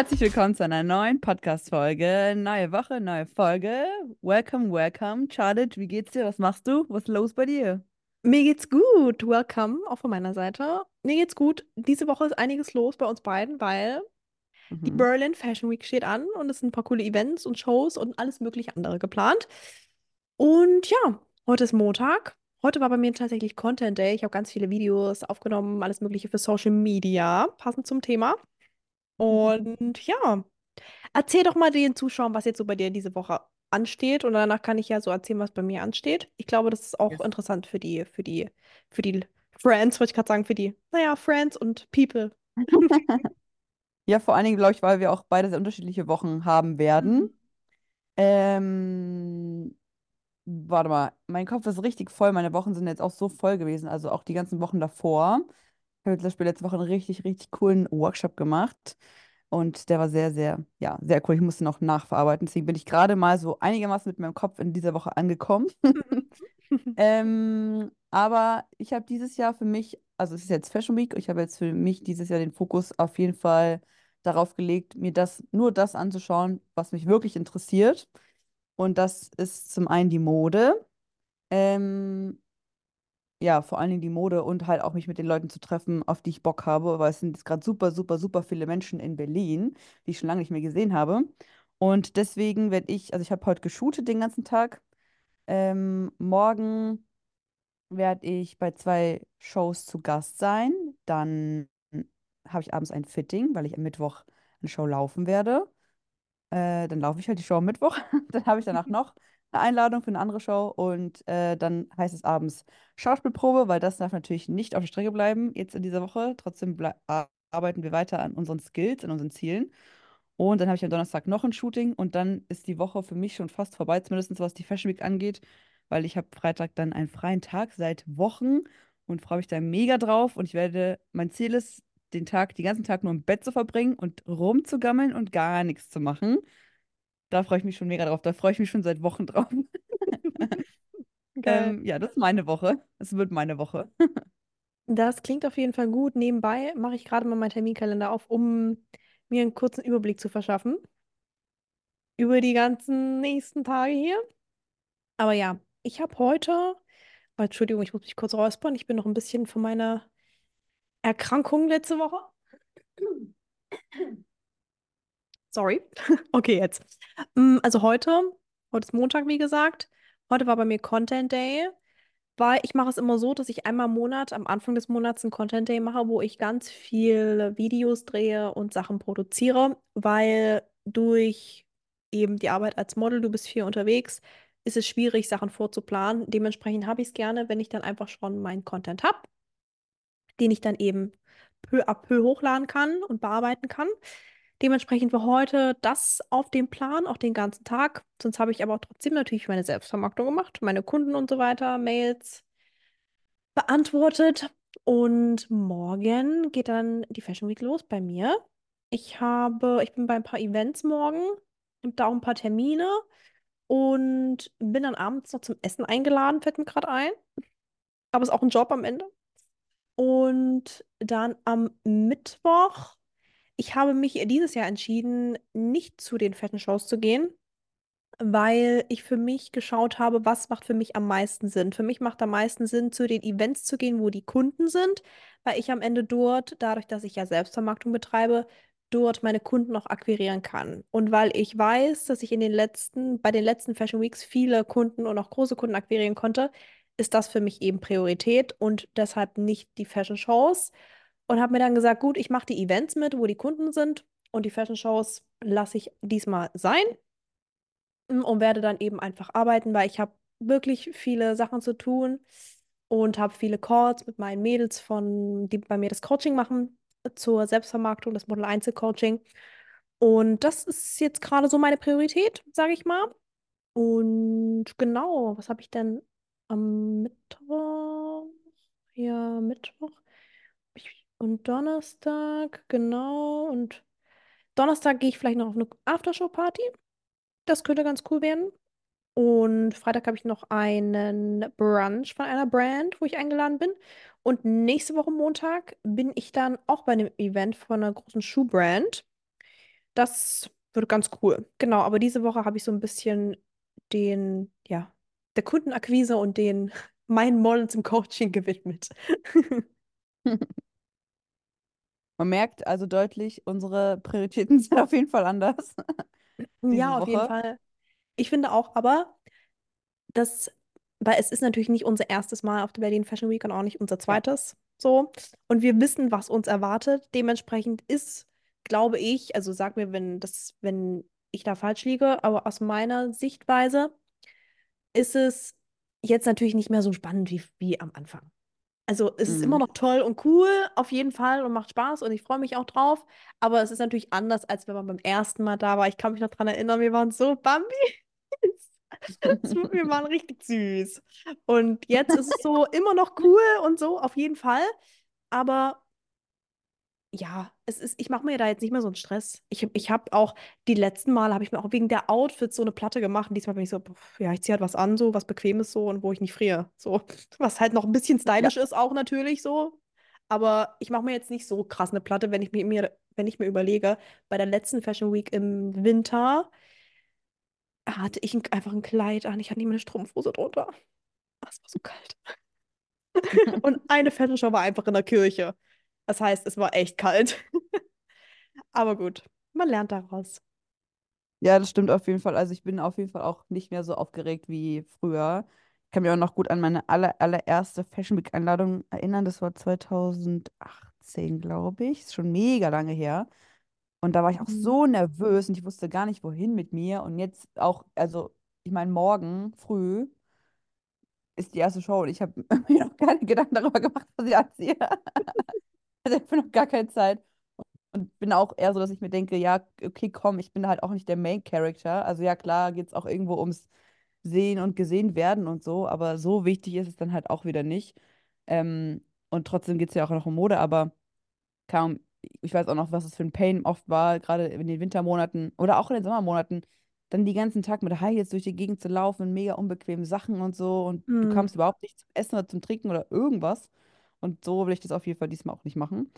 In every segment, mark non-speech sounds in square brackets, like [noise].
Herzlich willkommen zu einer neuen Podcast-Folge. Neue Woche, neue Folge. Welcome, welcome. Charlotte, wie geht's dir? Was machst du? Was ist los bei dir? Mir geht's gut. Welcome, auch von meiner Seite. Mir geht's gut. Diese Woche ist einiges los bei uns beiden, weil die Mhm. Berlin Fashion Week steht an und es sind ein paar coole Events und Shows und alles mögliche andere geplant. Und ja, heute ist Montag. Heute war bei mir tatsächlich Content Day. Ich habe ganz viele Videos aufgenommen, alles mögliche für Social Media, passend zum Thema. Und ja, erzähl doch mal den Zuschauern, was jetzt so bei dir diese Woche ansteht. Und danach kann ich ja so erzählen, was bei mir ansteht. Ich glaube, das ist auch Yes. interessant für die, für die, für die Friends, wollte ich gerade sagen, für die, naja, Friends und People. [laughs] Ja, vor allen Dingen, glaube ich, weil wir auch beide sehr unterschiedliche Wochen haben werden. Mhm. Ähm, warte mal, mein Kopf ist richtig voll. Meine Wochen sind jetzt auch so voll gewesen, also auch die ganzen Wochen davor. Ich habe zum Beispiel letzte Woche einen richtig, richtig coolen Workshop gemacht. Und der war sehr, sehr, ja, sehr cool. Ich musste noch nachverarbeiten. Deswegen bin ich gerade mal so einigermaßen mit meinem Kopf in dieser Woche angekommen. [laughs] Ähm, aber ich habe dieses Jahr für mich, also es ist jetzt Fashion Week, ich habe jetzt für mich dieses Jahr den Fokus auf jeden Fall darauf gelegt, mir das, nur das anzuschauen, was mich wirklich interessiert. Und das ist zum einen die Mode. Ähm, ja, vor allen Dingen die Mode und halt auch mich mit den Leuten zu treffen, auf die ich Bock habe, weil es sind jetzt gerade super, super, super viele Menschen in Berlin, die ich schon lange nicht mehr gesehen habe. Und deswegen werde ich, also ich habe heute geshootet den ganzen Tag. Ähm, morgen werde ich bei zwei Shows zu Gast sein. Dann habe ich abends ein Fitting, weil ich am Mittwoch eine Show laufen werde. Äh, dann laufe ich halt die Show am Mittwoch. [laughs] Dann habe ich danach [laughs] noch eine Einladung für eine andere Show. Und äh, dann heißt es abends Schauspielprobe, weil das darf natürlich nicht auf der Strecke bleiben jetzt in dieser Woche. Trotzdem arbeiten wir weiter an unseren Skills, an unseren Zielen. Und dann habe ich am Donnerstag noch ein Shooting und dann ist die Woche für mich schon fast vorbei, zumindest was die Fashion Week angeht, weil ich habe Freitag dann einen freien Tag seit Wochen und freue mich da mega drauf. Und ich werde, mein Ziel ist, den Tag, den ganzen Tag nur im Bett zu verbringen und rumzugammeln und gar nichts zu machen. Da freue ich mich schon mega drauf. Da freue ich mich schon seit Wochen drauf. [laughs] Ähm, ja, das ist meine Woche. Es wird meine Woche. Das klingt auf jeden Fall gut. Nebenbei mache ich gerade mal meinen Terminkalender auf, um mir einen kurzen Überblick zu verschaffen über die ganzen nächsten Tage hier. Aber ja, ich habe heute, oh, Entschuldigung, ich muss mich kurz räuspern. Ich bin noch ein bisschen von meiner Erkrankung letzte Woche. Sorry. [laughs] Okay, jetzt. Mm, Also heute, heute ist Montag, wie gesagt. Heute war bei mir Content Day, weil ich mache es immer so, dass ich einmal im Monat, am Anfang des Monats, einen Content Day mache, wo ich ganz viel Videos drehe und Sachen produziere, weil durch eben die Arbeit als Model, du bist viel unterwegs, ist es schwierig, Sachen vorzuplanen. Dementsprechend habe ich es gerne, wenn ich dann einfach schon meinen Content habe, den ich dann eben peu à peu hochladen kann und bearbeiten kann. Dementsprechend war heute das auf dem Plan, auch den ganzen Tag. Sonst habe ich aber auch trotzdem natürlich meine Selbstvermarktung gemacht, meine Kunden und so weiter, Mails beantwortet. Und morgen geht dann die Fashion Week los bei mir. Ich habe, ich bin bei ein paar Events morgen, habe da auch ein paar Termine und bin dann abends noch zum Essen eingeladen, fällt mir gerade ein. Aber ist auch ein Job am Ende. Und dann am Mittwoch. Ich habe mich dieses Jahr entschieden, nicht zu den Fashion Shows zu gehen, weil ich für mich geschaut habe, was macht für mich am meisten Sinn. Für mich macht am meisten Sinn, zu den Events zu gehen, wo die Kunden sind, weil ich am Ende dort, dadurch, dass ich ja Selbstvermarktung betreibe, dort meine Kunden auch akquirieren kann. Und weil ich weiß, dass ich in den letzten, bei den letzten Fashion Weeks viele Kunden und auch große Kunden akquirieren konnte, ist das für mich eben Priorität und deshalb nicht die Fashion Shows. Und habe mir dann gesagt, gut, ich mache die Events mit, wo die Kunden sind und die Fashion Shows lasse ich diesmal sein mm, und werde dann eben einfach arbeiten, weil ich habe wirklich viele Sachen zu tun und habe viele Calls mit meinen Mädels von, die bei mir das Coaching machen zur Selbstvermarktung, das Model Einzelcoaching. Und das ist jetzt gerade so meine Priorität, sage ich mal. Und genau, was habe ich denn am Mittwoch? Ja, Mittwoch. Und Donnerstag, genau. Und Donnerstag gehe ich vielleicht noch auf eine Aftershow-Party. Das könnte ganz cool werden. Und Freitag habe ich noch einen Brunch von einer Brand, wo ich eingeladen bin. Und nächste Woche Montag bin ich dann auch bei einem Event von einer großen Schuhbrand. Das wird ganz cool. Genau, aber diese Woche habe ich so ein bisschen den, ja, der Kundenakquise und den [laughs] meinen Models im Coaching gewidmet. [laughs] [laughs] Man merkt also deutlich, unsere Prioritäten [laughs] sind auf jeden Fall anders [laughs] Ja, auf jeden Woche. Fall. Ich finde auch, aber das, weil es ist natürlich nicht unser erstes Mal auf der Berlin Fashion Week und auch nicht unser Ja. zweites. So. Und wir wissen, was uns erwartet. Dementsprechend ist, glaube ich, also sag mir, wenn das, wenn ich da falsch liege, aber aus meiner Sichtweise ist es jetzt natürlich nicht mehr so spannend wie, wie am Anfang. Also es ist immer Mhm. noch toll und cool, auf jeden Fall, und macht Spaß und ich freue mich auch drauf. Aber es ist natürlich anders, als wenn man beim ersten Mal da war. Ich kann mich noch dran erinnern, wir waren so Bambi. [laughs] Wir waren richtig süß. Und jetzt ist es so immer noch cool und so, auf jeden Fall. Aber ja, es ist, ich mache mir da jetzt nicht mehr so einen Stress. Ich, ich habe auch, die letzten Male habe ich mir auch wegen der Outfits so eine Platte gemacht. Und diesmal bin ich so, pff, ja, ich ziehe halt was an, so was Bequemes so und wo ich nicht friere. So, [laughs] was halt noch ein bisschen Ja. stylisch ist, auch natürlich so. Aber ich mache mir jetzt nicht so krass eine Platte, wenn ich mir, mir, wenn ich mir überlege, bei der letzten Fashion Week im Winter hatte ich ein, einfach ein Kleid an. Ich hatte nicht mehr eine Strumpfhose drunter. Es war so kalt. [laughs] Und eine Fashion Show war einfach in der Kirche. Das heißt, es war echt kalt. [laughs] Aber gut, man lernt daraus. Ja, das stimmt auf jeden Fall. Also ich bin auf jeden Fall auch nicht mehr so aufgeregt wie früher. Ich kann mich auch noch gut an meine aller, allererste Fashion Week-Einladung erinnern. Das war 2018, glaube ich. Ist schon mega lange her. Und da war ich auch Mhm. so nervös und ich wusste gar nicht, wohin mit mir. Und jetzt auch, also ich meine, morgen früh ist die erste Show und ich habe [laughs] mir noch keine Gedanken darüber gemacht, was ich anziehe. [laughs] [laughs] Also ich habe noch gar keine Zeit. Und bin auch eher so, dass ich mir denke, ja, okay, komm, ich bin halt auch nicht der Main Character. Also ja, klar, geht es auch irgendwo ums Sehen und gesehen werden und so, aber so wichtig ist es dann halt auch wieder nicht. Ähm, und trotzdem geht es ja auch noch um Mode, aber kaum, ich weiß auch noch, was es für ein Pain oft war, gerade in den Wintermonaten oder auch in den Sommermonaten, dann die ganzen Tag mit High Heels durch die Gegend zu laufen, mega unbequeme Sachen und so und du Mhm. kamst überhaupt nicht zum Essen oder zum Trinken oder irgendwas. Und so will ich das auf jeden Fall diesmal auch nicht machen.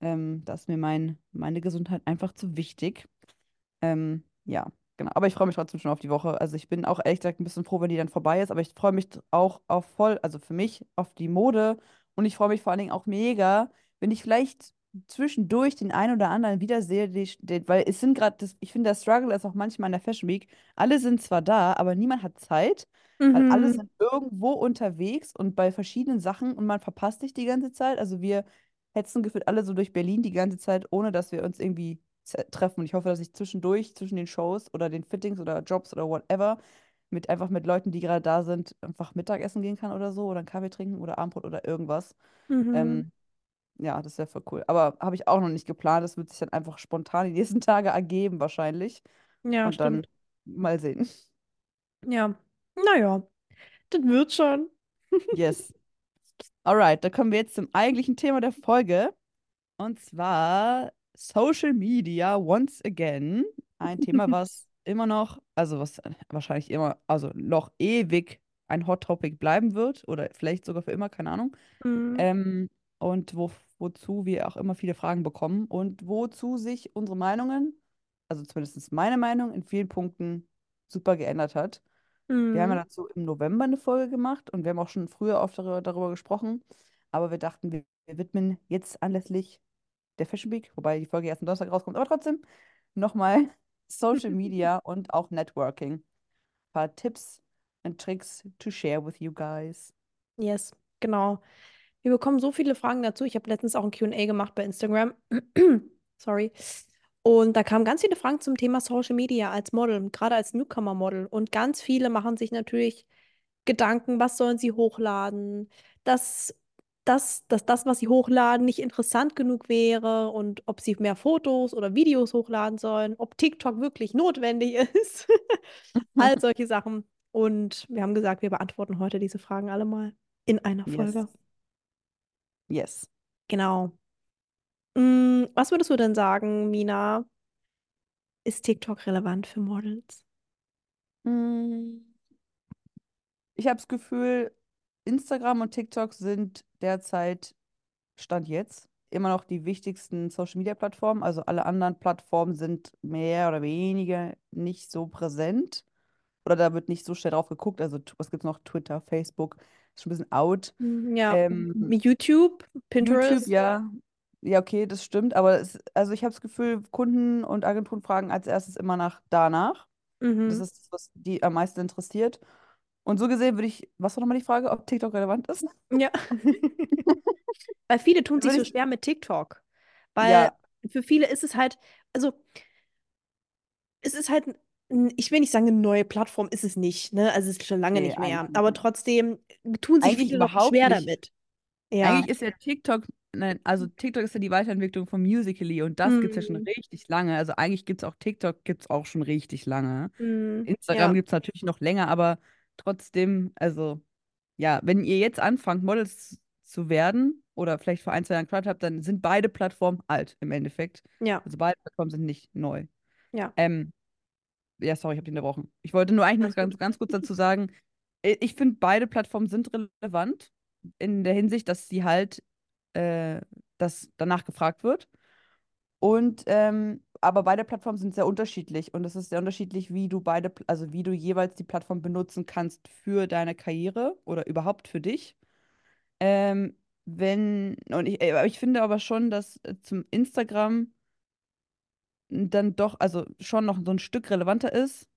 Ähm, da ist mir mein, meine Gesundheit einfach zu wichtig. Ähm, ja, genau. Aber ich freue mich trotzdem schon auf die Woche. Also ich bin auch ehrlich gesagt ein bisschen froh, wenn die dann vorbei ist. Aber ich freue mich auch auf voll, also für mich auf die Mode. Und ich freue mich vor allen Dingen auch mega, wenn ich vielleicht zwischendurch den einen oder anderen wiedersehe, die, die, weil es sind gerade, ich finde, der Struggle ist auch manchmal in der Fashion Week. Alle sind zwar da, aber niemand hat Zeit, weil alle Mhm. sind irgendwo unterwegs und bei verschiedenen Sachen und man verpasst sich die ganze Zeit. Also wir hetzen gefühlt alle so durch Berlin die ganze Zeit, ohne dass wir uns irgendwie treffen. Und ich hoffe, dass ich zwischendurch, zwischen den Shows oder den Fittings oder Jobs oder whatever, mit einfach mit Leuten, die gerade da sind, einfach Mittagessen gehen kann oder so oder einen Kaffee trinken oder Abendbrot oder irgendwas. Mhm. Ähm, ja, das wäre voll cool. Aber habe ich auch noch nicht geplant. Das wird sich dann einfach spontan die [laughs] nächsten Tage ergeben, wahrscheinlich. Ja, Und dann stimmt. mal sehen. Ja. Naja, das wird schon. Yes. Alright, da kommen wir jetzt zum eigentlichen Thema der Folge. Und zwar Social Media once again. Ein Thema, [laughs] was immer noch, also was wahrscheinlich immer, also noch ewig ein Hot Topic bleiben wird oder vielleicht sogar für immer, keine Ahnung. Mhm. Ähm, und wo, wozu wir auch immer viele Fragen bekommen und wozu sich unsere Meinungen, also zumindest meine Meinung, in vielen Punkten super geändert hat. Wir haben ja Mhm. dazu im November eine Folge gemacht und wir haben auch schon früher oft darüber, darüber gesprochen. Aber wir dachten, wir, wir widmen jetzt anlässlich der Fashion Week, wobei die Folge erst am Donnerstag rauskommt, aber trotzdem nochmal [laughs] Social Media [laughs] und auch Networking. Ein paar Tipps und Tricks to share with you guys. Yes, genau. Wir bekommen so viele Fragen dazu. Ich habe letztens auch ein Q&A gemacht bei Instagram. [clears throat] Sorry. Und da kamen ganz viele Fragen zum Thema Social Media als Model, gerade als Newcomer-Model. Und ganz viele machen sich natürlich Gedanken, was sollen sie hochladen, dass, dass, dass das, was sie hochladen, nicht interessant genug wäre und ob sie mehr Fotos oder Videos hochladen sollen, ob TikTok wirklich notwendig [laughs] ist. All [laughs] solche Sachen. Und wir haben gesagt, wir beantworten heute diese Fragen alle mal in einer Yes. Folge. Yes. Genau. Mm, was würdest du denn sagen, Mina? Ist TikTok relevant für Models? Mm, Ich habe das Gefühl, Instagram und TikTok sind derzeit Stand jetzt. immer noch die wichtigsten Social-Media-Plattformen. Also alle anderen Plattformen sind mehr oder weniger nicht so präsent. Oder da wird nicht so schnell drauf geguckt. Also t- was gibt es noch? Twitter, Facebook, ist schon ein bisschen out. Hm, Ja, Ähm, YouTube, YouTube, Pinterest. ja. Ja, okay, das stimmt. Aber es, also ich habe das Gefühl, Kunden und Agenturen fragen als erstes immer nach danach. Das Mhm. ist das, was die am meisten interessiert. Und so gesehen würde ich, was war nochmal die Frage, ob TikTok relevant ist? Ja. [laughs] Weil viele tun sich so schwer mit TikTok. Weil ja, für viele ist es halt, also es ist halt, ich will nicht sagen, eine neue Plattform ist es nicht, ne? Also es ist schon lange nee, nicht mehr. Aber trotzdem tun sich Eigentlich viele schwer nicht. damit. Ja. Eigentlich ist ja TikTok, nein, also TikTok ist ja die Weiterentwicklung von Musical.ly und das gibt es ja schon Hm, richtig lange. Also eigentlich gibt es auch TikTok, gibt es auch schon richtig lange. hm, Instagram ja. gibt es natürlich noch länger, aber trotzdem, also ja, wenn ihr jetzt anfangt, Models zu werden oder vielleicht vor ein, zwei Jahren gestartet habt, dann sind beide Plattformen alt im Endeffekt. Ja. Also beide Plattformen sind nicht neu. Ja. Ähm, ja, sorry, ich habe dich unterbrochen. Ich wollte nur eigentlich noch ganz, ganz kurz dazu [laughs] sagen, ich finde, beide Plattformen sind relevant in der Hinsicht, dass sie halt, äh, dass danach gefragt wird. Und, ähm, aber beide Plattformen sind sehr unterschiedlich und es ist sehr unterschiedlich, wie du beide, also wie du jeweils die Plattform benutzen kannst für deine Karriere oder überhaupt für dich. Ähm, wenn, und ich, äh, ich finde aber schon, dass äh, zum Instagram dann doch, also schon noch so ein Stück relevanter ist,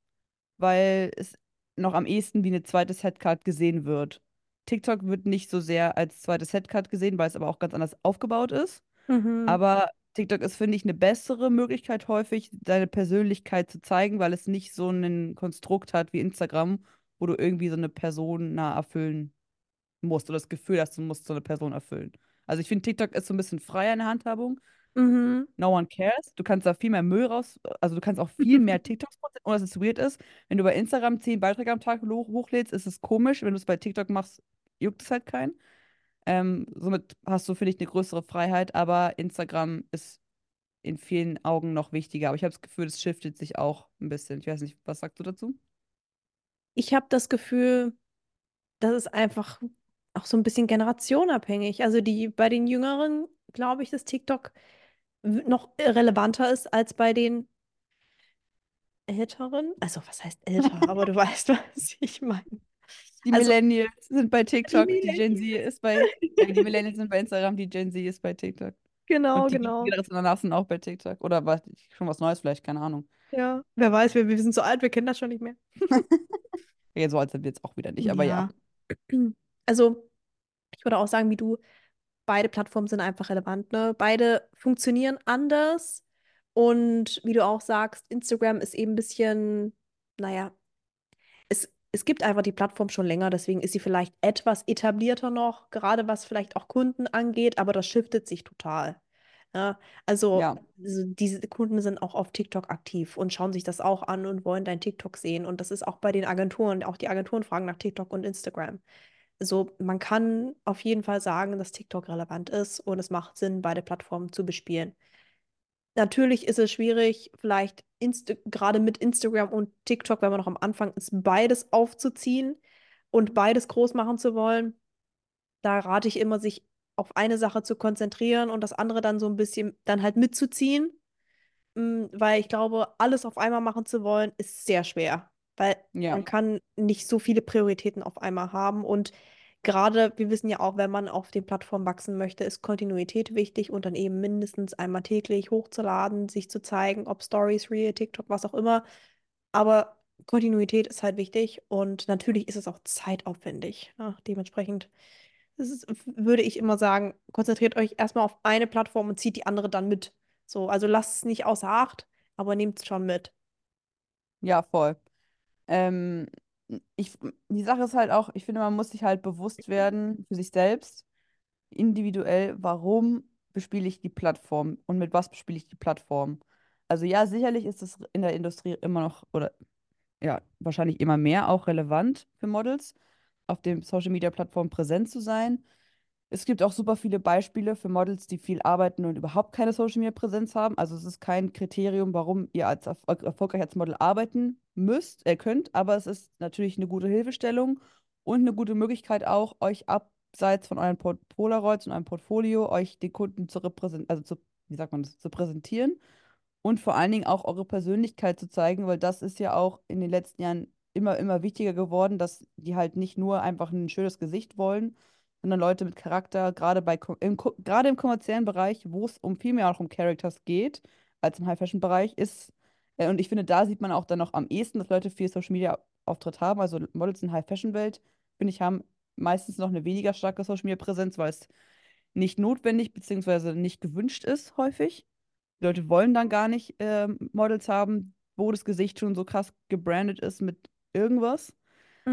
weil es noch am ehesten wie eine zweite Setcard gesehen wird. TikTok wird nicht so sehr als zweite Setcard gesehen, weil es aber auch ganz anders aufgebaut ist. Mhm. Aber TikTok ist, finde ich, eine bessere Möglichkeit häufig, deine Persönlichkeit zu zeigen, weil es nicht so ein Konstrukt hat wie Instagram, wo du irgendwie so eine Person nah erfüllen musst oder das Gefühl hast, du musst so eine Person erfüllen. Also ich finde, TikTok ist so ein bisschen freier in der Handhabung. Mhm. No one cares. Du kannst da viel mehr Müll raus, also du kannst auch viel mehr [laughs] TikToks posten, ohne dass es weird ist. Wenn du bei Instagram zehn Beiträge am Tag hoch hochlädst, ist es komisch. Wenn du es bei TikTok machst, juckt es halt keinen. Ähm, somit hast du, finde ich, eine größere Freiheit, aber Instagram ist in vielen Augen noch wichtiger. Aber ich habe das Gefühl, es shiftet sich auch ein bisschen. Ich weiß nicht, was sagst du dazu? Ich habe das Gefühl, das ist einfach auch so ein bisschen generationabhängig. Also die bei den Jüngeren glaube ich, dass TikTok noch relevanter ist als bei den Älteren. Also was heißt älter? [laughs] Aber du weißt, was ich meine. Die Also Millennials sind bei die TikTok, die Gen Z ist bei, die Millennials sind bei Instagram, die Gen Z ist bei TikTok. Genau, Und die genau. Generation danach sind auch bei TikTok. Oder was, schon was Neues vielleicht, keine Ahnung. Ja, wer weiß, wir, wir sind so alt, wir kennen das schon nicht mehr. [laughs] Ja, so alt sind wir jetzt auch wieder nicht, aber ja. Ja. [clears throat] Also, ich würde auch sagen, wie du, beide Plattformen sind einfach relevant, ne? Beide funktionieren anders. Und wie du auch sagst, Instagram ist eben ein bisschen, naja, es, gibt einfach die Plattform schon länger, deswegen ist sie vielleicht etwas etablierter noch, gerade was vielleicht auch Kunden angeht, aber das shiftet sich total. Ja, also, Ja, also diese Kunden sind auch auf TikTok aktiv und schauen sich das auch an und wollen dein TikTok sehen. Und das ist auch bei den Agenturen, auch die Agenturen fragen nach TikTok und Instagram. Also man kann auf jeden Fall sagen, dass TikTok relevant ist und es macht Sinn, beide Plattformen zu bespielen. Natürlich ist es schwierig, vielleicht Insta gerade mit Instagram und TikTok, wenn man noch am Anfang ist, beides aufzuziehen und beides groß machen zu wollen. Da rate ich immer, sich auf eine Sache zu konzentrieren und das andere dann so ein bisschen dann halt mitzuziehen. Mm, Weil ich glaube, alles auf einmal machen zu wollen, ist sehr schwer. Weil ja, man kann nicht so viele Prioritäten auf einmal haben. Und gerade, wir wissen ja auch, wenn man auf den Plattformen wachsen möchte, ist Kontinuität wichtig und dann eben mindestens einmal täglich hochzuladen, sich zu zeigen, ob Stories, Reel, TikTok, was auch immer. Aber Kontinuität ist halt wichtig und natürlich ist es auch zeitaufwendig. Ja, dementsprechend ist, würde ich immer sagen, konzentriert euch erstmal auf eine Plattform und zieht die andere dann mit. So, also lasst es nicht außer Acht, aber nehmt es schon mit. ja, voll. Ähm, ich, die Sache ist halt auch, ich finde, man muss sich halt bewusst werden für sich selbst, individuell, warum bespiele ich die Plattform und mit was bespiele ich die Plattform. Also ja, sicherlich ist es in der Industrie immer noch, oder ja, wahrscheinlich immer mehr auch relevant für Models, auf den Social-Media-Plattformen präsent zu sein. Es gibt auch super viele Beispiele für Models, die viel arbeiten und überhaupt keine Social-Media-Präsenz haben. Also es ist kein Kriterium, warum ihr als erfol erfolgreich als Model arbeiten müsst, äh, könnt, aber es ist natürlich eine gute Hilfestellung und eine gute Möglichkeit auch, euch ab abseits von euren Port Polaroids und eurem Portfolio euch den Kunden zu repräsentieren, also zu, wie sagt man das, zu präsentieren und vor allen Dingen auch eure Persönlichkeit zu zeigen, weil das ist ja auch in den letzten Jahren immer, immer wichtiger geworden, dass die halt nicht nur einfach ein schönes Gesicht wollen, sondern Leute mit Charakter, gerade bei, im, gerade im kommerziellen Bereich, wo es um viel mehr auch um Characters geht, als im High-Fashion-Bereich, ist, äh, und ich finde, da sieht man auch dann noch am ehesten, dass Leute viel Social-Media-Auftritt haben, also Models in High-Fashion-Welt, finde ich, haben meistens noch eine weniger starke Social-Media-Präsenz, weil es nicht notwendig bzw. nicht gewünscht ist, häufig. Die Leute wollen dann gar nicht ähm, Models haben, wo das Gesicht schon so krass gebrandet ist mit irgendwas.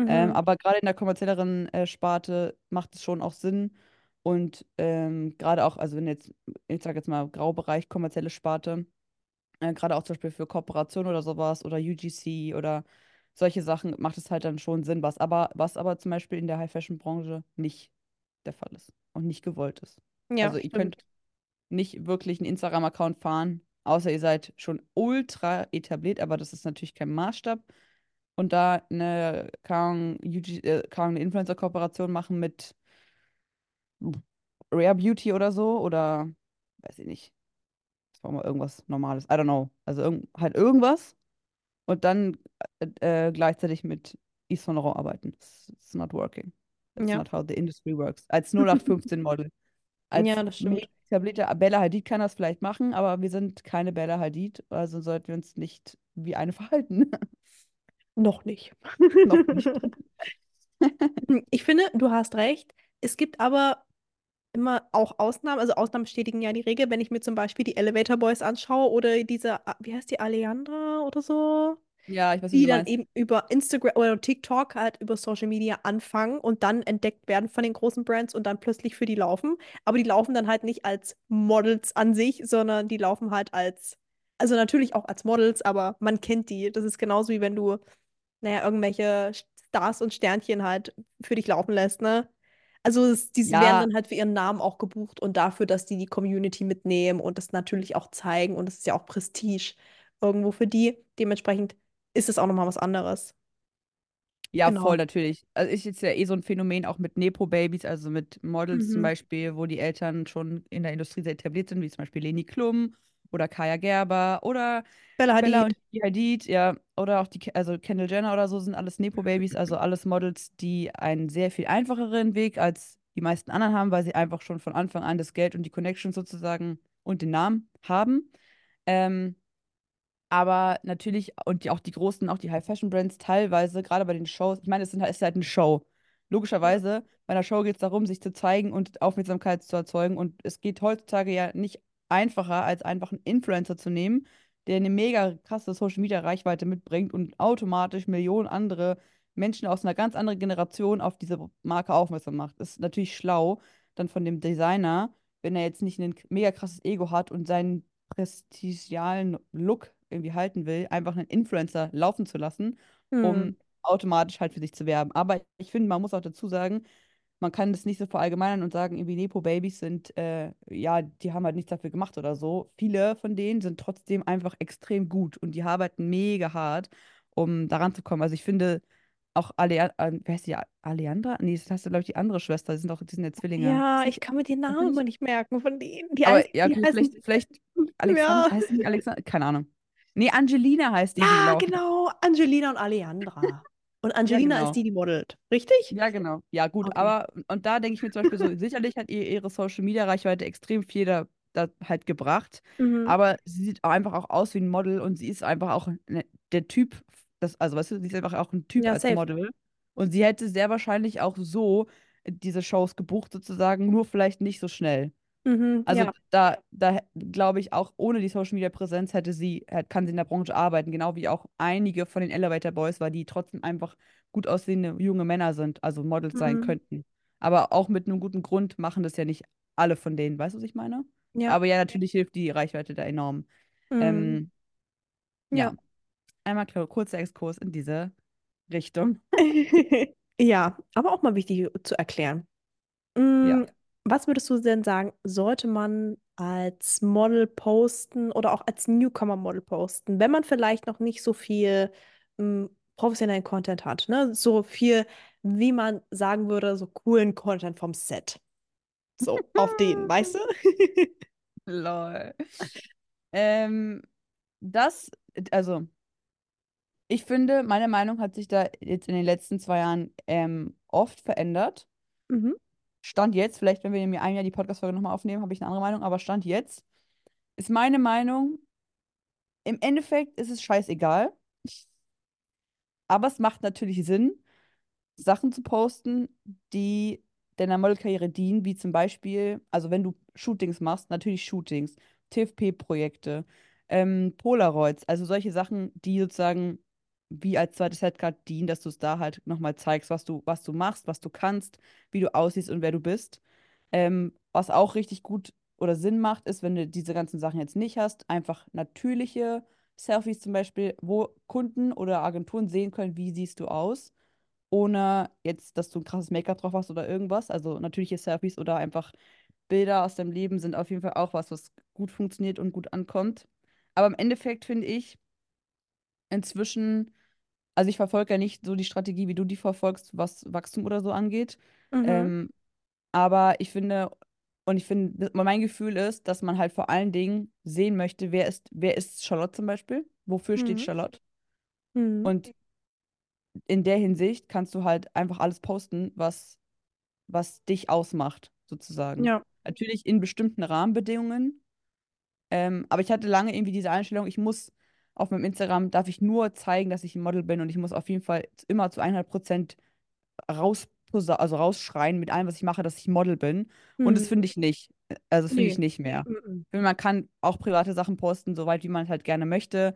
Ähm, Mhm. aber gerade in der kommerzielleren äh, Sparte macht es schon auch Sinn. Und ähm, gerade auch, also wenn jetzt, ich sage jetzt mal Graubereich, kommerzielle Sparte, äh, gerade auch zum Beispiel für Kooperation oder sowas oder UGC oder solche Sachen macht es halt dann schon Sinn, was aber, was aber zum Beispiel in der High-Fashion-Branche nicht der Fall ist und nicht gewollt ist. Ja, Also ihr könnt stimmt. nicht wirklich einen Instagram-Account fahren, außer ihr seid schon ultra etabliert, aber das ist natürlich kein Maßstab. Und da eine, keine äh, eine Influencer-Kooperation machen mit Rare Beauty oder so oder weiß ich nicht, das war mal irgendwas Normales, I don't know. Also irgend, halt irgendwas und dann äh, äh, gleichzeitig mit Yves Saint Laurent arbeiten. It's, it's not working. That's Ja. not how the industry works. Als 0815-Model. [laughs] Ja, Als das mega stimmt. etablierte Bella Hadid kann das vielleicht machen, aber wir sind keine Bella Hadid, also sollten wir uns nicht wie eine [laughs] verhalten. Noch nicht. Noch [laughs] nicht. [laughs] Ich finde, du hast recht. Es gibt aber immer auch Ausnahmen. Also Ausnahmen bestätigen ja die Regel. Wenn ich mir zum Beispiel die Elevator Boys anschaue oder diese, A- wie heißt die, Alejandra oder so, Ja, ich weiß, wie die dann meinst. eben über Instagram oder TikTok halt über Social Media anfangen und dann entdeckt werden von den großen Brands und dann plötzlich für die laufen. Aber die laufen dann halt nicht als Models an sich, sondern die laufen halt als, also natürlich auch als Models, aber man kennt die. Das ist genauso wie wenn du naja, irgendwelche Stars und Sternchen halt für dich laufen lässt, ne? Also es, die werden Ja, dann halt für ihren Namen auch gebucht und dafür, dass die die Community mitnehmen und das natürlich auch zeigen und das ist ja auch Prestige irgendwo für die. Dementsprechend ist es auch nochmal was anderes. Ja, voll, Genau. natürlich. Also ist jetzt ja eh so ein Phänomen auch mit Nepo-Babys, also mit Models zum Mhm. Beispiel, wo die Eltern schon in der Industrie sehr etabliert sind, wie zum Beispiel Leni Klum oder Kaya Gerber oder Bella Bella und Hadid. die Hadid, ja, oder auch die, also Kendall Jenner oder so sind alles Nepo-Babys, also alles Models, die einen sehr viel einfacheren Weg als die meisten anderen haben, weil sie einfach schon von Anfang an das Geld und die Connection sozusagen und den Namen haben. Ähm, aber natürlich, und die, auch die großen, auch die High-Fashion-Brands teilweise, gerade bei den Shows, ich meine, es sind halt, es ist halt eine Show. Logischerweise, bei einer Show geht es darum, sich zu zeigen und Aufmerksamkeit zu erzeugen. Und es geht heutzutage ja nicht einfacher, als einfach einen Influencer zu nehmen, der eine mega krasse Social-Media-Reichweite mitbringt und automatisch Millionen andere Menschen aus einer ganz anderen Generation auf diese Marke aufmerksam macht. Ist natürlich schlau, dann von dem Designer, wenn er jetzt nicht ein mega krasses Ego hat und seinen prestigialen Look irgendwie halten will, einfach einen Influencer laufen zu lassen, Hm. um automatisch halt für sich zu werben. Aber ich finde, man muss auch dazu sagen, man kann das nicht so verallgemeinern und sagen, irgendwie Nepo-Babys sind, äh, ja, die haben halt nichts dafür gemacht oder so. Viele von denen sind trotzdem einfach extrem gut und die arbeiten mega hart, um daran zu kommen. Also ich finde auch Alea, äh, wer heißt die? Aleandra? Nee, das hast du, glaube ich, die andere Schwester. Die sind doch, die sind ja Zwillinge. Ja, ich kann mir den Namen immer nicht? merken von denen. Die Aber einzigen, ja, okay, heißen. vielleicht, [laughs] vielleicht Ja. Alexander, heißt sie nicht Alexander? Keine Ahnung. Nee, Angelina heißt die, Ja, laufen. genau. Angelina und Alejandra. Und Ja, Angelina ist genau. die, die modelt. Richtig? Ja, genau. Ja, gut, Okay. aber und da denke ich mir zum Beispiel so, [laughs] sicherlich hat ihr ihre Social Media Reichweite extrem viel da, da halt gebracht, Mhm. aber sie sieht auch einfach auch aus wie ein Model und sie ist einfach auch ne, der Typ, das, also weißt du, sie ist einfach auch ein Typ Ja, als safe. Model und sie hätte sehr wahrscheinlich auch so diese Shows gebucht sozusagen, nur vielleicht nicht so schnell. Mhm. Also Ja. da, da glaube ich auch ohne die Social Media Präsenz hätte sie, hätte- kann sie in der Branche arbeiten, genau wie auch einige von den Elevator Boys, weil die trotzdem einfach gut aussehende junge Männer sind, also Models sein Mhm. könnten. Aber auch mit einem guten Grund machen das ja nicht alle von denen, weißt du, was ich meine? Ja. Aber ja, natürlich hilft die Reichweite da enorm. Mhm. Ähm, Ja. ja, einmal kurzer Exkurs in diese Richtung. [laughs] Ja, aber auch mal wichtig zu erklären. Ja. Was würdest du denn sagen, sollte man als Model posten oder auch als Newcomer-Model posten, wenn man vielleicht noch nicht so viel mm, professionellen Content hat, ne? So viel wie man sagen würde, so coolen Content vom Set. So, auf den, [laughs] weißt du? Lol. Ähm, das, also, ich finde, meine Meinung hat sich da jetzt in den letzten zwei Jahren ähm, oft verändert. Mhm. Stand jetzt, vielleicht, wenn wir in einem Jahr die Podcast-Folge nochmal aufnehmen, habe ich eine andere Meinung, aber Stand jetzt ist meine Meinung, im Endeffekt ist es scheißegal. Aber es macht natürlich Sinn, Sachen zu posten, die deiner Modelkarriere dienen, wie zum Beispiel, also wenn du Shootings machst, natürlich Shootings, TFP-Projekte, ähm, Polaroids, also solche Sachen, die sozusagen wie als zweites Setcard dienen, dass du es da halt nochmal zeigst, was du, was du machst, was du kannst, wie du aussiehst und wer du bist. Ähm, was auch richtig gut oder Sinn macht, ist, wenn du diese ganzen Sachen jetzt nicht hast, einfach natürliche Selfies zum Beispiel, wo Kunden oder Agenturen sehen können, wie siehst du aus, ohne jetzt, dass du ein krasses Make-up drauf hast oder irgendwas. Also natürliche Selfies oder einfach Bilder aus deinem Leben sind auf jeden Fall auch was, was gut funktioniert und gut ankommt. Aber im Endeffekt finde ich inzwischen, also ich verfolge ja nicht so die Strategie, wie du die verfolgst, was Wachstum oder so angeht. Mhm. Ähm, aber ich finde, und ich finde, mein Gefühl ist, dass man halt vor allen Dingen sehen möchte, wer ist, wer ist Charlotte zum Beispiel? Wofür steht Mhm. Charlotte? Mhm. Und in der Hinsicht kannst du halt einfach alles posten, was, was dich ausmacht, sozusagen. Ja. Natürlich in bestimmten Rahmenbedingungen. Ähm, aber ich hatte lange irgendwie diese Einstellung, ich muss auf meinem Instagram, darf ich nur zeigen, dass ich ein Model bin und ich muss auf jeden Fall immer zu 100% raus, also rausschreien mit allem, was ich mache, dass ich Model bin. Und das Mhm. finde ich nicht. Also das finde ich Nee. nicht mehr. Mhm. Ich Man kann auch private Sachen posten, soweit wie man es halt gerne möchte.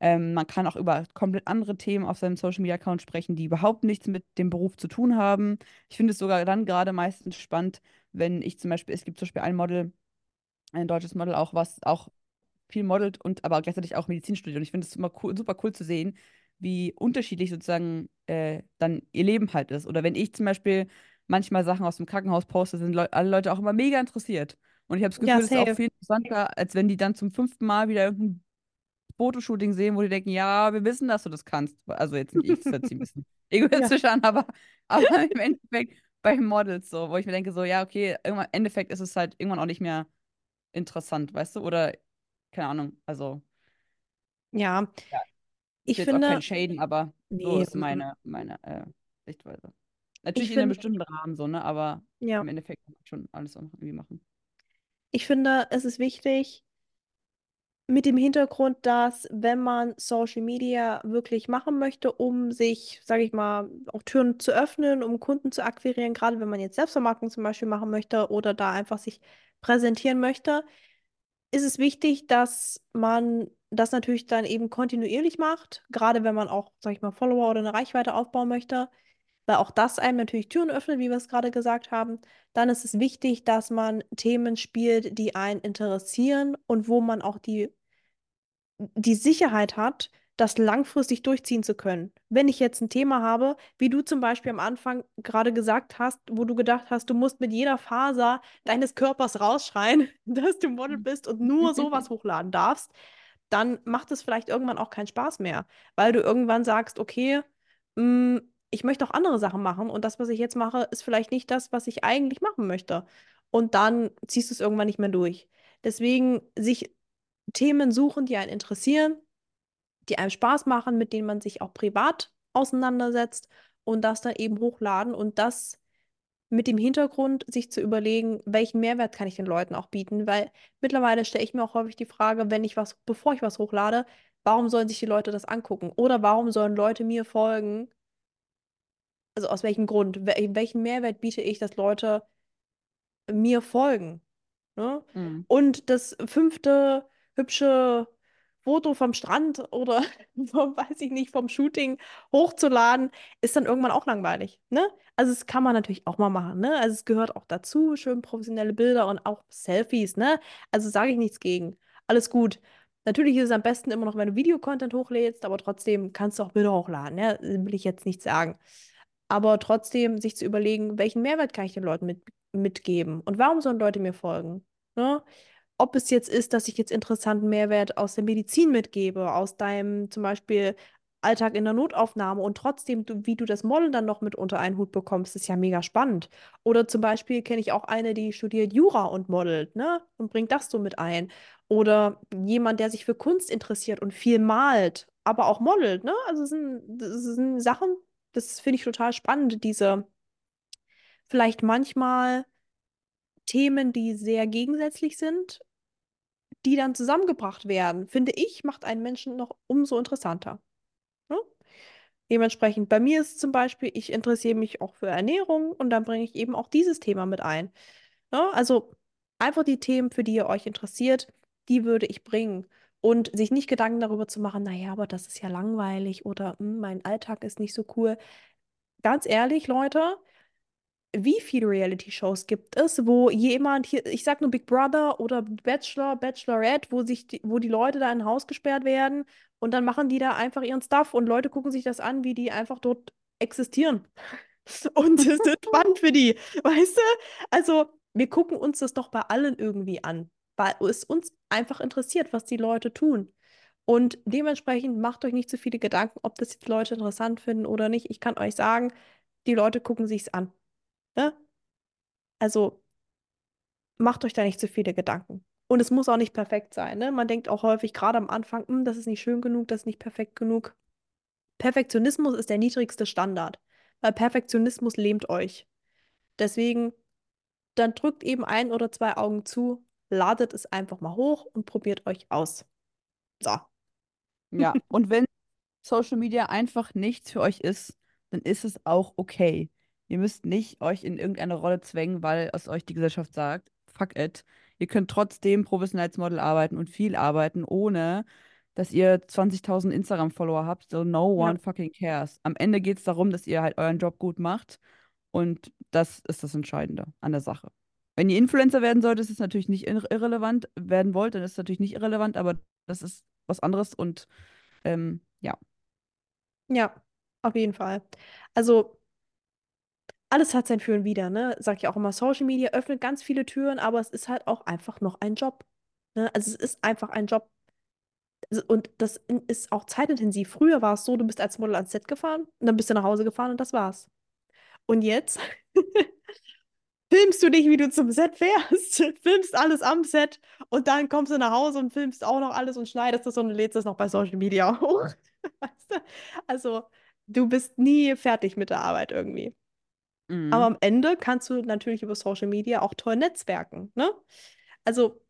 Ähm, man kann auch über komplett andere Themen auf seinem Social Media Account sprechen, die überhaupt nichts mit dem Beruf zu tun haben. Ich finde es sogar dann gerade meistens spannend, wenn ich zum Beispiel, es gibt zum Beispiel ein Model, ein deutsches Model auch, was auch viel modelt und aber gleichzeitig auch Medizin studiert. Und ich finde es immer cool, super cool zu sehen, wie unterschiedlich sozusagen äh, dann ihr Leben halt ist. Oder wenn ich zum Beispiel manchmal Sachen aus dem Krankenhaus poste, sind Leu alle Leute auch immer mega interessiert. Und ich habe das Ja, Gefühl, es ist auch viel interessanter, als wenn die dann zum fünften Mal wieder irgendein Fotoshooting sehen, wo die denken, ja, wir wissen, dass du das kannst. Also jetzt nicht ich, das hört sich ein [laughs] bisschen Ja. egoistisch an, aber, aber im Endeffekt bei Models so, wo ich mir denke, so, ja, okay, im Endeffekt ist es halt irgendwann auch nicht mehr interessant, weißt du? Oder, keine Ahnung, also, Ja, ja, ich jetzt auch kein finde, Shaden, aber so nee, ist mm, meine, meine äh, Sichtweise. ich Natürlich in einem finde, bestimmten Rahmen so, ne? Aber ja, im Endeffekt kann man schon alles auch noch irgendwie machen. ich finde, es ist wichtig, mit dem Hintergrund, dass wenn man Social Media wirklich machen möchte, um sich, sage ich mal, auch Türen zu öffnen, um Kunden zu akquirieren, gerade wenn man jetzt Selbstvermarktung zum Beispiel machen möchte oder da einfach sich präsentieren möchte, ist es wichtig, dass man das natürlich dann eben kontinuierlich macht, gerade wenn man auch, sag ich mal, Follower oder eine Reichweite aufbauen möchte, weil auch das einem natürlich Türen öffnet, wie wir es gerade gesagt haben. Dann ist es wichtig, dass man Themen spielt, die einen interessieren und wo man auch die die Sicherheit hat, das langfristig durchziehen zu können. Wenn ich jetzt ein Thema habe, wie du zum Beispiel am Anfang gerade gesagt hast, wo du gedacht hast, du musst mit jeder Faser deines Körpers rausschreien, [laughs] dass du Model bist und nur [laughs] sowas hochladen darfst, dann macht es vielleicht irgendwann auch keinen Spaß mehr, weil du irgendwann sagst, okay, mh, ich möchte auch andere Sachen machen und das, was ich jetzt mache, ist vielleicht nicht das, was ich eigentlich machen möchte. Und dann ziehst du es irgendwann nicht mehr durch. Deswegen sich Themen suchen, die einen interessieren, die einem Spaß machen, mit denen man sich auch privat auseinandersetzt und das dann eben hochladen und das mit dem Hintergrund, sich zu überlegen, welchen Mehrwert kann ich den Leuten auch bieten, weil mittlerweile stelle ich mir auch häufig die Frage, wenn ich was, bevor ich was hochlade, warum sollen sich die Leute das angucken? Oder warum sollen Leute mir folgen? Also aus welchem Grund? Wel welchen Mehrwert biete ich, dass Leute mir folgen? Ne? Mhm. Und das fünfte hübsche Foto vom Strand oder [laughs] vom, weiß ich nicht, vom Shooting hochzuladen, ist dann irgendwann auch langweilig. Ne? Also das kann man natürlich auch mal machen. Ne? Also es gehört auch dazu, schön professionelle Bilder und auch Selfies. Ne? Also sage ich nichts gegen. Alles gut. Natürlich ist es am besten immer noch, wenn du Videocontent hochlädst, aber trotzdem kannst du auch Bilder hochladen. Ne? Will ich jetzt nicht sagen. Aber trotzdem sich zu überlegen, welchen Mehrwert kann ich den Leuten mit, mitgeben und warum sollen Leute mir folgen? Ne? Ob es jetzt ist, dass ich jetzt interessanten Mehrwert aus der Medizin mitgebe, aus deinem zum Beispiel Alltag in der Notaufnahme und trotzdem, du, wie du das Model dann noch mit unter einen Hut bekommst, ist ja mega spannend. Oder zum Beispiel kenne ich auch eine, die studiert Jura und modelt, ne? Und bringt das so mit ein. Oder jemand, der sich für Kunst interessiert und viel malt, aber auch modelt, ne? Also es sind, das sind Sachen, das finde ich total spannend, diese vielleicht manchmal Themen, die sehr gegensätzlich sind, die dann zusammengebracht werden, finde ich, macht einen Menschen noch umso interessanter. Ne? Dementsprechend, bei mir ist zum Beispiel, ich interessiere mich auch für Ernährung und dann bringe ich eben auch dieses Thema mit ein. Ne? Also einfach die Themen, für die ihr euch interessiert, die würde ich bringen. Und sich nicht Gedanken darüber zu machen, naja, aber das ist ja langweilig oder hm, mein Alltag ist nicht so cool. Ganz ehrlich, Leute, wie viele Reality-Shows gibt es, wo jemand hier, ich sag nur Big Brother oder Bachelor, Bachelorette, wo sich die, wo die Leute da in ein Haus gesperrt werden und dann machen die da einfach ihren Stuff und Leute gucken sich das an, wie die einfach dort existieren. [laughs] Und es ist [laughs] spannend für die, weißt du? Also, wir gucken uns das doch bei allen irgendwie an, weil es uns einfach interessiert, was die Leute tun. Und dementsprechend macht euch nicht zu viele Gedanken, ob das jetzt Leute interessant finden oder nicht. Ich kann euch sagen, die Leute gucken sich's an. Ne? Also macht euch da nicht zu viele Gedanken. Und es muss auch nicht perfekt sein. Ne? Man denkt auch häufig, gerade am Anfang, "Hm, das ist nicht schön genug, das ist nicht perfekt genug. Perfektionismus ist der niedrigste Standard, weil Perfektionismus lähmt euch. Deswegen, dann drückt eben ein oder zwei Augen zu, ladet es einfach mal hoch und probiert euch aus. So. Ja, [laughs] und wenn Social Media einfach nichts für euch ist, dann ist es auch okay. Ihr müsst nicht euch in irgendeine Rolle zwängen, weil es euch die Gesellschaft sagt. Fuck it. Ihr könnt trotzdem professionell als Model arbeiten und viel arbeiten, ohne dass ihr 20.000 Instagram-Follower habt. So no Ja. one fucking cares. Am Ende geht es darum, dass ihr halt euren Job gut macht. Und das ist das Entscheidende an der Sache. Wenn ihr Influencer werden sollt, ist es natürlich nicht irre irrelevant. Werden wollt, dann ist es natürlich nicht irrelevant, aber das ist was anderes und ähm, ja. Ja, auf jeden Fall. Also, alles hat sein Für und Wider, ne? Sag ich auch immer, Social Media öffnet ganz viele Türen, aber es ist halt auch einfach noch ein Job. Ne? Also es ist einfach ein Job. Also- Und das ist auch zeitintensiv. Früher war es so, du bist als Model ans Set gefahren und dann bist du nach Hause gefahren und das war's. Und jetzt [laughs] filmst du dich, wie du zum Set fährst, [laughs] filmst alles am Set und dann kommst du nach Hause und filmst auch noch alles und schneidest das und lädst es noch bei Social Media hoch. [laughs] Weißt du? Also, du bist nie fertig mit der Arbeit irgendwie. Aber Mhm. am Ende kannst du natürlich über Social Media auch toll netzwerken, ne? Also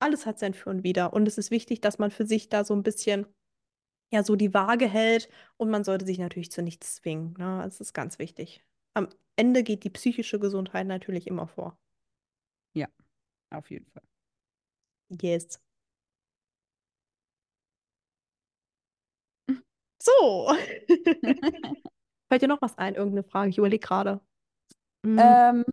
alles hat sein Für und Wider. Und es ist wichtig, dass man für sich da so ein bisschen, ja, so die Waage hält. Und man sollte sich natürlich zu nichts zwingen, ne? Das ist ganz wichtig. Am Ende geht die psychische Gesundheit natürlich immer vor. Ja, auf jeden Fall. Yes. So. [laughs] [laughs] Fällt dir noch was ein? Irgendeine Frage? Ich überlege gerade. Hm, Ähm,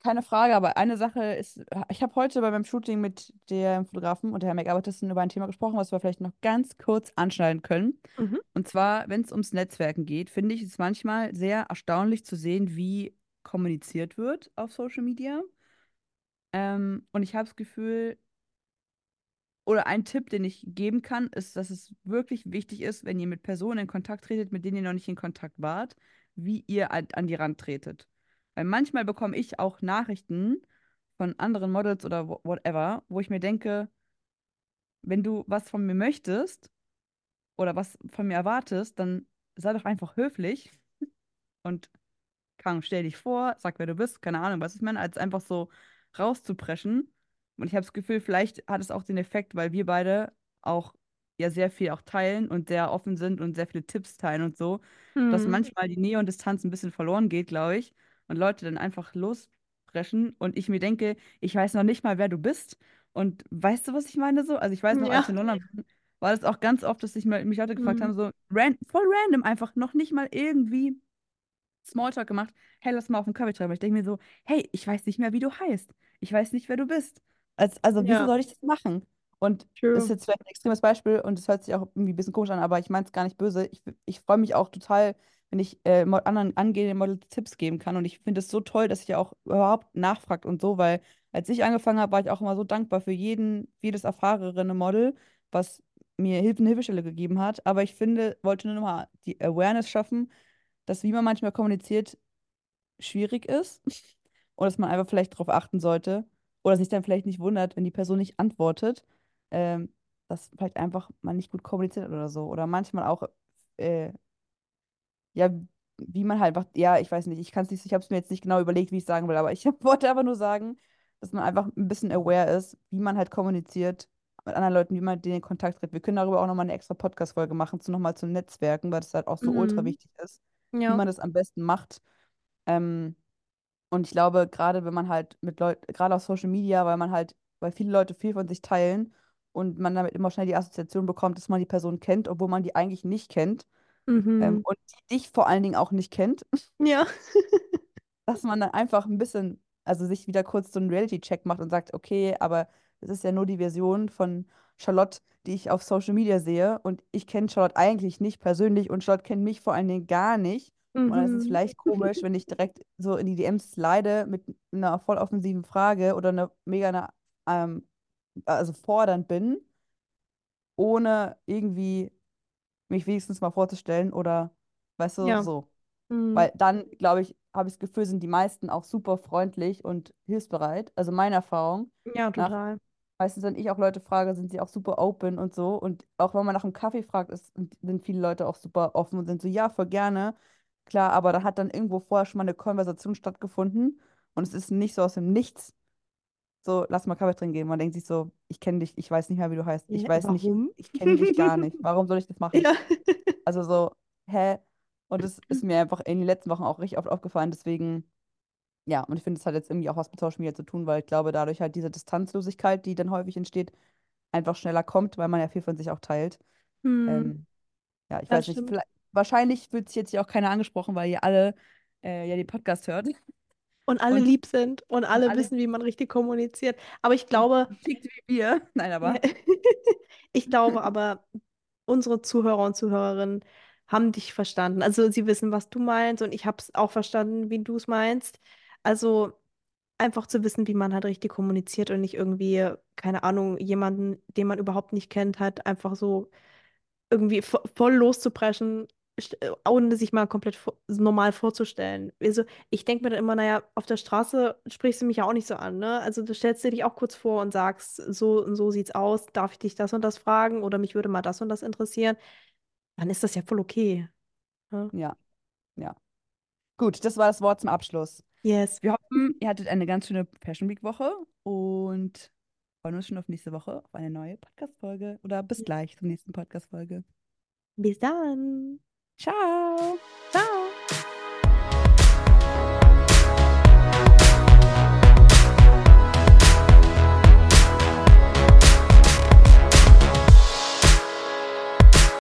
keine Frage, aber eine Sache ist, ich habe heute bei meinem Shooting mit dem Fotografen und der Make-up-Artistin über ein Thema gesprochen, was wir vielleicht noch ganz kurz anschneiden können. mhm. Und zwar, wenn es ums Netzwerken geht, finde ich es manchmal sehr erstaunlich zu sehen, wie kommuniziert wird auf Social Media. Ähm, und ich habe das Gefühl, oder ein Tipp, den ich geben kann, ist, dass es wirklich wichtig ist, wenn ihr mit Personen in Kontakt tretet, mit denen ihr noch nicht in Kontakt wart, wie ihr an, an die Rand tretet. Weil manchmal bekomme ich auch Nachrichten von anderen Models oder wha- whatever, wo ich mir denke, wenn du was von mir möchtest oder was von mir erwartest, dann sei doch einfach höflich [laughs] und kann, stell dich vor, sag, wer du bist, keine Ahnung, was ich meine, als einfach so rauszupreschen. Und ich habe das Gefühl, vielleicht hat es auch den Effekt, weil wir beide auch ja sehr viel auch teilen und sehr offen sind und sehr viele Tipps teilen und so, dass Hm. manchmal die Nähe und Distanz ein bisschen verloren geht, glaube ich, und Leute dann einfach lospreschen und ich mir denke, ich weiß noch nicht mal, wer du bist. Und weißt du, was ich meine so? Also ich weiß noch, als Ja. in London war das auch ganz oft, dass sich mal, mich Leute gefragt Hm. haben, so ran voll random einfach, noch nicht mal irgendwie Smalltalk gemacht. Hey, lass mal auf den Kaffee. Aber ich denke mir so, hey, ich weiß nicht mehr, wie du heißt. Ich weiß nicht, wer du bist. Als, also, wieso Ja, soll ich das machen? Und das ist true. jetzt vielleicht ein extremes Beispiel und das hört sich auch irgendwie ein bisschen komisch an, aber ich meine es gar nicht böse. Ich, ich freue mich auch total, wenn ich äh, anderen angehenden Models Tipps geben kann. Und ich finde es so toll, dass ich auch überhaupt nachfragt und so, weil als ich angefangen habe, war ich auch immer so dankbar für jeden, jedes erfahrene Model, was mir Hilfe, eine Hilfestelle gegeben hat. Aber ich finde, wollte nur nochmal die Awareness schaffen, dass wie man manchmal kommuniziert, schwierig ist. Und dass man einfach vielleicht darauf achten sollte. Oder sich dann vielleicht nicht wundert, wenn die Person nicht antwortet, ähm, dass vielleicht einfach man nicht gut kommuniziert oder so. Oder manchmal auch, äh, ja, wie man halt einfach, ja, ich weiß nicht, ich kann es nicht, ich habe es mir jetzt nicht genau überlegt, wie ich sagen will, aber ich [laughs] wollte einfach nur sagen, dass man einfach ein bisschen aware ist, wie man halt kommuniziert mit anderen Leuten, wie man denen in Kontakt tritt. Wir können darüber auch nochmal eine extra Podcast-Folge machen, zu nochmal zu Netzwerken, weil das halt auch so ultra Mhm. wichtig ist, wie Ja. man das am besten macht. Ähm, und ich glaube, gerade wenn man halt mit Leuten, gerade auf Social Media, weil man halt, weil viele Leute viel von sich teilen und man damit immer schnell die Assoziation bekommt, dass man die Person kennt, obwohl man die eigentlich nicht kennt, ähm, Mhm. und die dich vor allen Dingen auch nicht kennt, [laughs] Ja. [laughs] dass man dann einfach ein bisschen, also sich wieder kurz so einen Reality-Check macht und sagt, okay, aber das ist ja nur die Version von Charlotte, die ich auf Social Media sehe und ich kenne Charlotte eigentlich nicht persönlich und Charlotte kennt mich vor allen Dingen gar nicht. Und dann ist es Mhm. vielleicht komisch, wenn ich direkt so in die DMs slide mit einer voll offensiven Frage oder einer mega, einer, ähm, also fordernd bin, ohne irgendwie mich wenigstens mal vorzustellen oder, weißt du, Ja. so. Mhm. Weil dann, glaube ich, habe ich das Gefühl, sind die meisten auch super freundlich und hilfsbereit. Also meine Erfahrung Ja, nach, total. meistens, wenn ich auch Leute frage, sind sie auch super open und so. Und auch wenn man nach einem Kaffee fragt, ist, sind viele Leute auch super offen und sind so, ja, voll gerne. Klar, aber da hat dann irgendwo vorher schon mal eine Konversation stattgefunden und es ist nicht so aus dem Nichts, so, lass mal Kaffee trinken gehen. Man denkt sich so, ich kenne dich, ich weiß nicht mehr, wie du heißt. Ich Ja, weiß nicht, warum? ich kenne dich gar [laughs] nicht. Warum soll ich das machen? Ja. Also so, hä? Und das ist mir einfach in den letzten Wochen auch richtig oft aufgefallen. Deswegen, ja, und ich finde, es hat jetzt irgendwie auch was mit Social Media zu tun, weil ich glaube, dadurch halt diese Distanzlosigkeit, die dann häufig entsteht, einfach schneller kommt, weil man ja viel von sich auch teilt. Hm, Ähm, ja, ich das weiß nicht, stimmt. vielleicht, wahrscheinlich fühlt sich jetzt hier auch keiner angesprochen, weil ihr alle äh, ja den Podcast hört Und alle und, lieb sind und und alle alle wissen, wie man richtig kommuniziert. Aber ich glaube, [laughs] tickt wie wir. [laughs] Nein, aber [laughs] ich glaube aber, unsere Zuhörer und Zuhörerinnen haben dich verstanden. Also sie wissen, was du meinst und ich habe es auch verstanden, wie du es meinst. Also einfach zu wissen, wie man halt richtig kommuniziert und nicht irgendwie, keine Ahnung, jemanden, den man überhaupt nicht kennt, hat einfach so irgendwie vo voll loszupreschen, ohne sich mal komplett vo normal vorzustellen. Also ich denke mir dann immer, naja, auf der Straße sprichst du mich ja auch nicht so an, ne? Also du stellst dir dich auch kurz vor und sagst, so und so sieht's aus, darf ich dich das und das fragen oder mich würde mal das und das interessieren, dann ist das ja voll okay. Ne? ja, ja. Gut, das war das Wort zum Abschluss. Yes. Wir hoffen, ihr hattet eine ganz schöne Fashion Week Woche und freuen uns schon auf nächste Woche auf eine neue Podcast-Folge. Oder bis gleich zur nächsten Podcast-Folge. Bis dann. Ciao! Ciao.